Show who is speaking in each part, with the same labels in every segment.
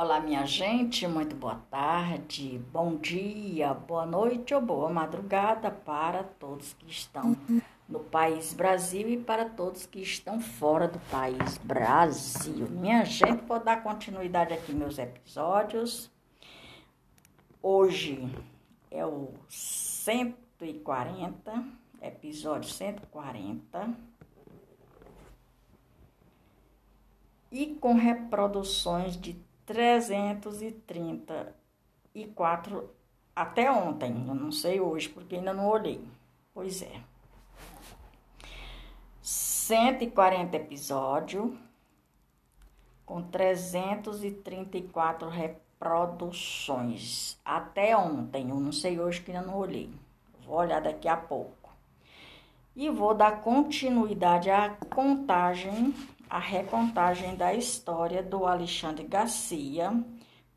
Speaker 1: Olá, minha gente, muito boa tarde, bom dia, boa noite ou boa madrugada para todos que estão no país Brasil e para todos que estão fora do país Brasil. Minha gente, vou dar continuidade aqui meus episódios. Hoje é o 140, episódio 140. E com reproduções de 334 até ontem. Eu não sei hoje, porque ainda não olhei. Pois é. 140 episódios com 334 reproduções. Até ontem, eu não sei hoje que ainda não olhei. Vou olhar daqui a pouco. E vou dar continuidade à contagem a recontagem da história do Alexandre Garcia,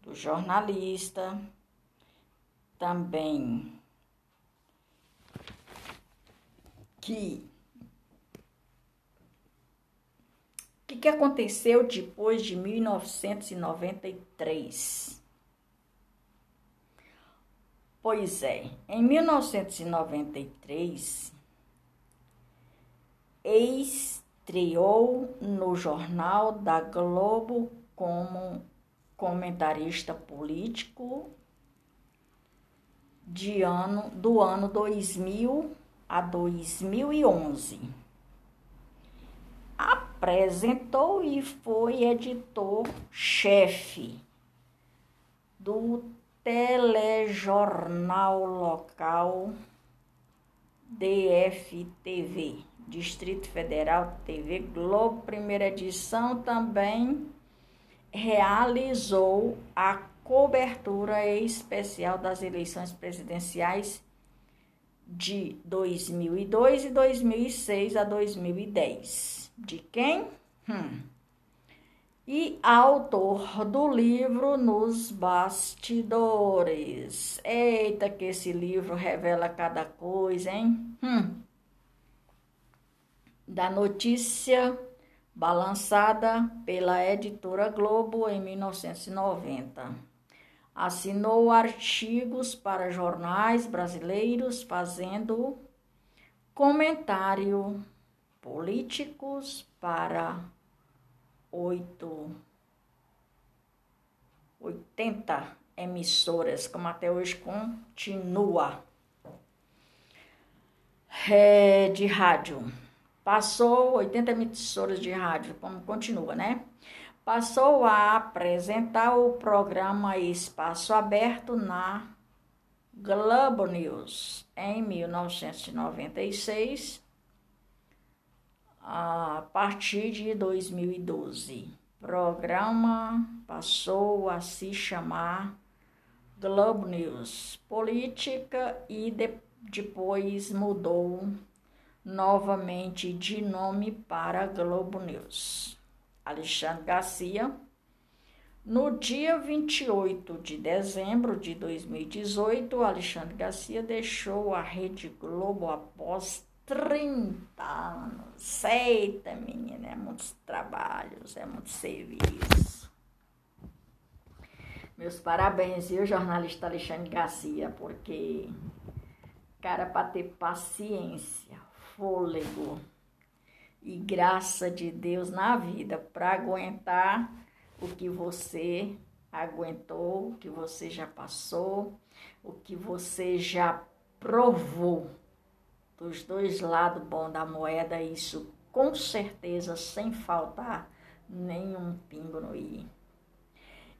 Speaker 1: do jornalista, também que o que, que aconteceu depois de 1993? Pois é, em 1993, ex estreou no Jornal da Globo como comentarista político de ano, do ano 2000 a 2011. Apresentou e foi editor-chefe do telejornal local DFTV Distrito Federal TV Globo, primeira edição, também realizou a cobertura especial das eleições presidenciais de 2002 e 2006 a 2010. De quem? Hum. E autor do livro Nos Bastidores. Eita, que esse livro revela cada coisa, hein? Hum da notícia balançada pela editora Globo em 1990. Assinou artigos para jornais brasileiros fazendo comentário políticos para oito, 80 emissoras, como até hoje continua, é, de rádio. Passou 80 emissoras de rádio, como continua, né? Passou a apresentar o programa Espaço Aberto na Globo News em 1996, a partir de 2012. O programa passou a se chamar Globo News Política e de, depois mudou novamente de nome para Globo News. Alexandre Garcia, no dia 28 de dezembro de 2018, Alexandre Garcia deixou a Rede Globo após 30 anos. Eita, menina, é muitos trabalhos, é muito serviço. Meus parabéns, viu, jornalista Alexandre Garcia, porque, cara, para ter paciência, fôlego e graça de Deus na vida para aguentar o que você aguentou, o que você já passou, o que você já provou dos dois lados bons da moeda, isso com certeza sem faltar nenhum pingo no i.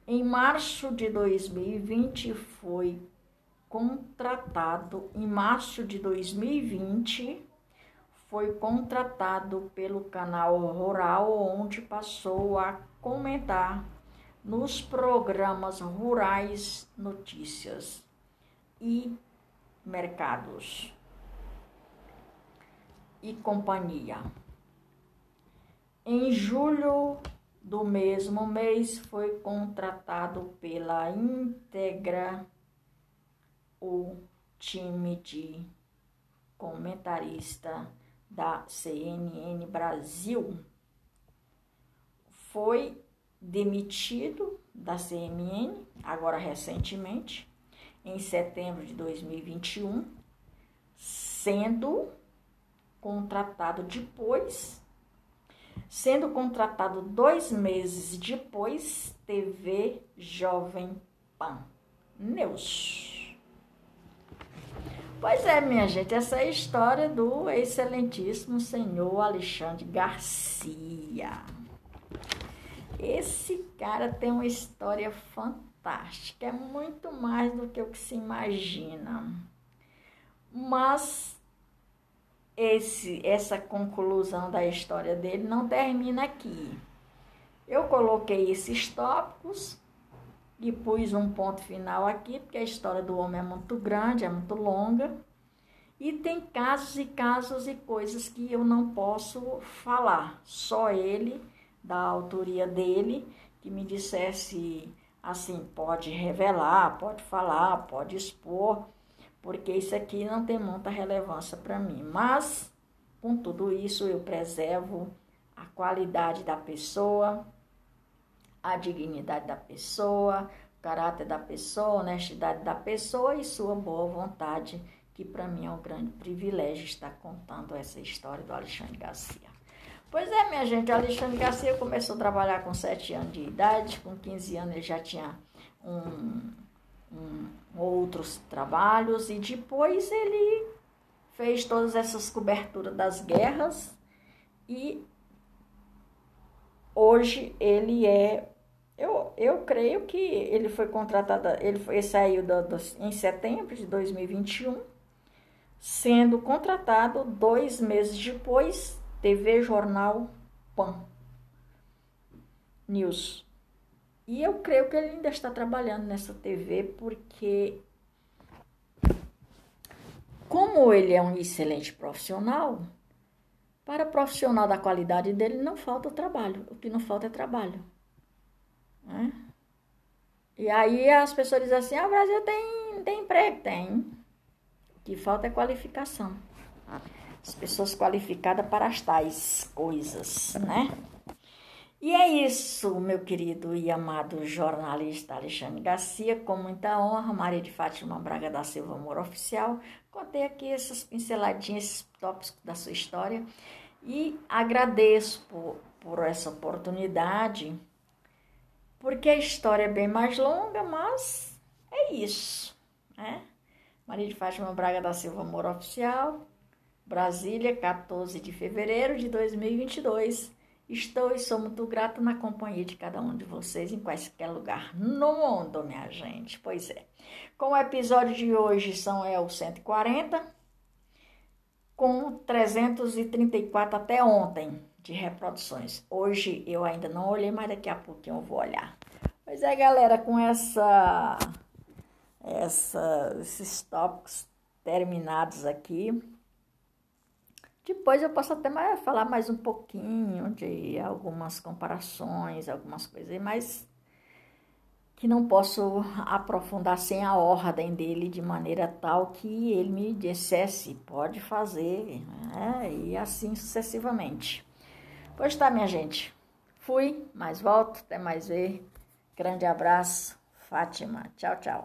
Speaker 1: Em março de 2020 foi contratado, em março de 2020 foi contratado pelo canal Rural, onde passou a comentar nos programas rurais notícias e mercados e companhia. Em julho do mesmo mês foi contratado pela Integra o time de comentarista da CNN Brasil foi demitido da CMN, agora recentemente, em setembro de 2021, sendo contratado depois, sendo contratado dois meses depois, TV Jovem Pan Neus. Pois é, minha gente, essa é a história do excelentíssimo senhor Alexandre Garcia. Esse cara tem uma história fantástica, é muito mais do que o que se imagina. Mas esse, essa conclusão da história dele não termina aqui. Eu coloquei esses tópicos e pus um ponto final aqui, porque a história do homem é muito grande, é muito longa. E tem casos e casos e coisas que eu não posso falar, só ele da autoria dele, que me dissesse assim, pode revelar, pode falar, pode expor, porque isso aqui não tem muita relevância para mim. Mas, com tudo isso, eu preservo a qualidade da pessoa, a dignidade da pessoa, o caráter da pessoa, a honestidade da pessoa e sua boa vontade, que para mim é um grande privilégio estar contando essa história do Alexandre Garcia. Pois é, minha gente, o Alexandre Garcia começou a trabalhar com 7 anos de idade, com 15 anos ele já tinha um, um, outros trabalhos e depois ele fez todas essas coberturas das guerras e hoje ele é eu, eu creio que ele foi contratado, ele, foi, ele saiu do, do, em setembro de 2021, sendo contratado dois meses depois TV Jornal Pan News. E eu creio que ele ainda está trabalhando nessa TV porque como ele é um excelente profissional, para profissional da qualidade dele não falta trabalho. O que não falta é trabalho. Né? E aí as pessoas dizem assim, ah, o Brasil tem, tem emprego, tem. O que falta é qualificação as pessoas qualificadas para as tais coisas, né? E é isso, meu querido e amado jornalista Alexandre Garcia, com muita honra, Maria de Fátima Braga da Silva Amor Oficial, contei aqui essas pinceladinhas, esses tópicos da sua história e agradeço por, por essa oportunidade, porque a história é bem mais longa, mas é isso, né? Maria de Fátima Braga da Silva Amor Oficial, Brasília, 14 de fevereiro de 2022. Estou e sou muito grata na companhia de cada um de vocês em qualquer lugar no mundo, minha gente. Pois é. Com o episódio de hoje são é o 140 com 334 até ontem de reproduções. Hoje eu ainda não olhei, mas daqui a pouquinho eu vou olhar. Pois é, galera, com essa, essa esses tópicos terminados aqui, depois eu posso até mais, falar mais um pouquinho de algumas comparações, algumas coisas, mas que não posso aprofundar sem a ordem dele de maneira tal que ele me dissesse, pode fazer, né? e assim sucessivamente. Pois tá, minha gente. Fui, mais volto, até mais ver. Grande abraço, Fátima. Tchau, tchau.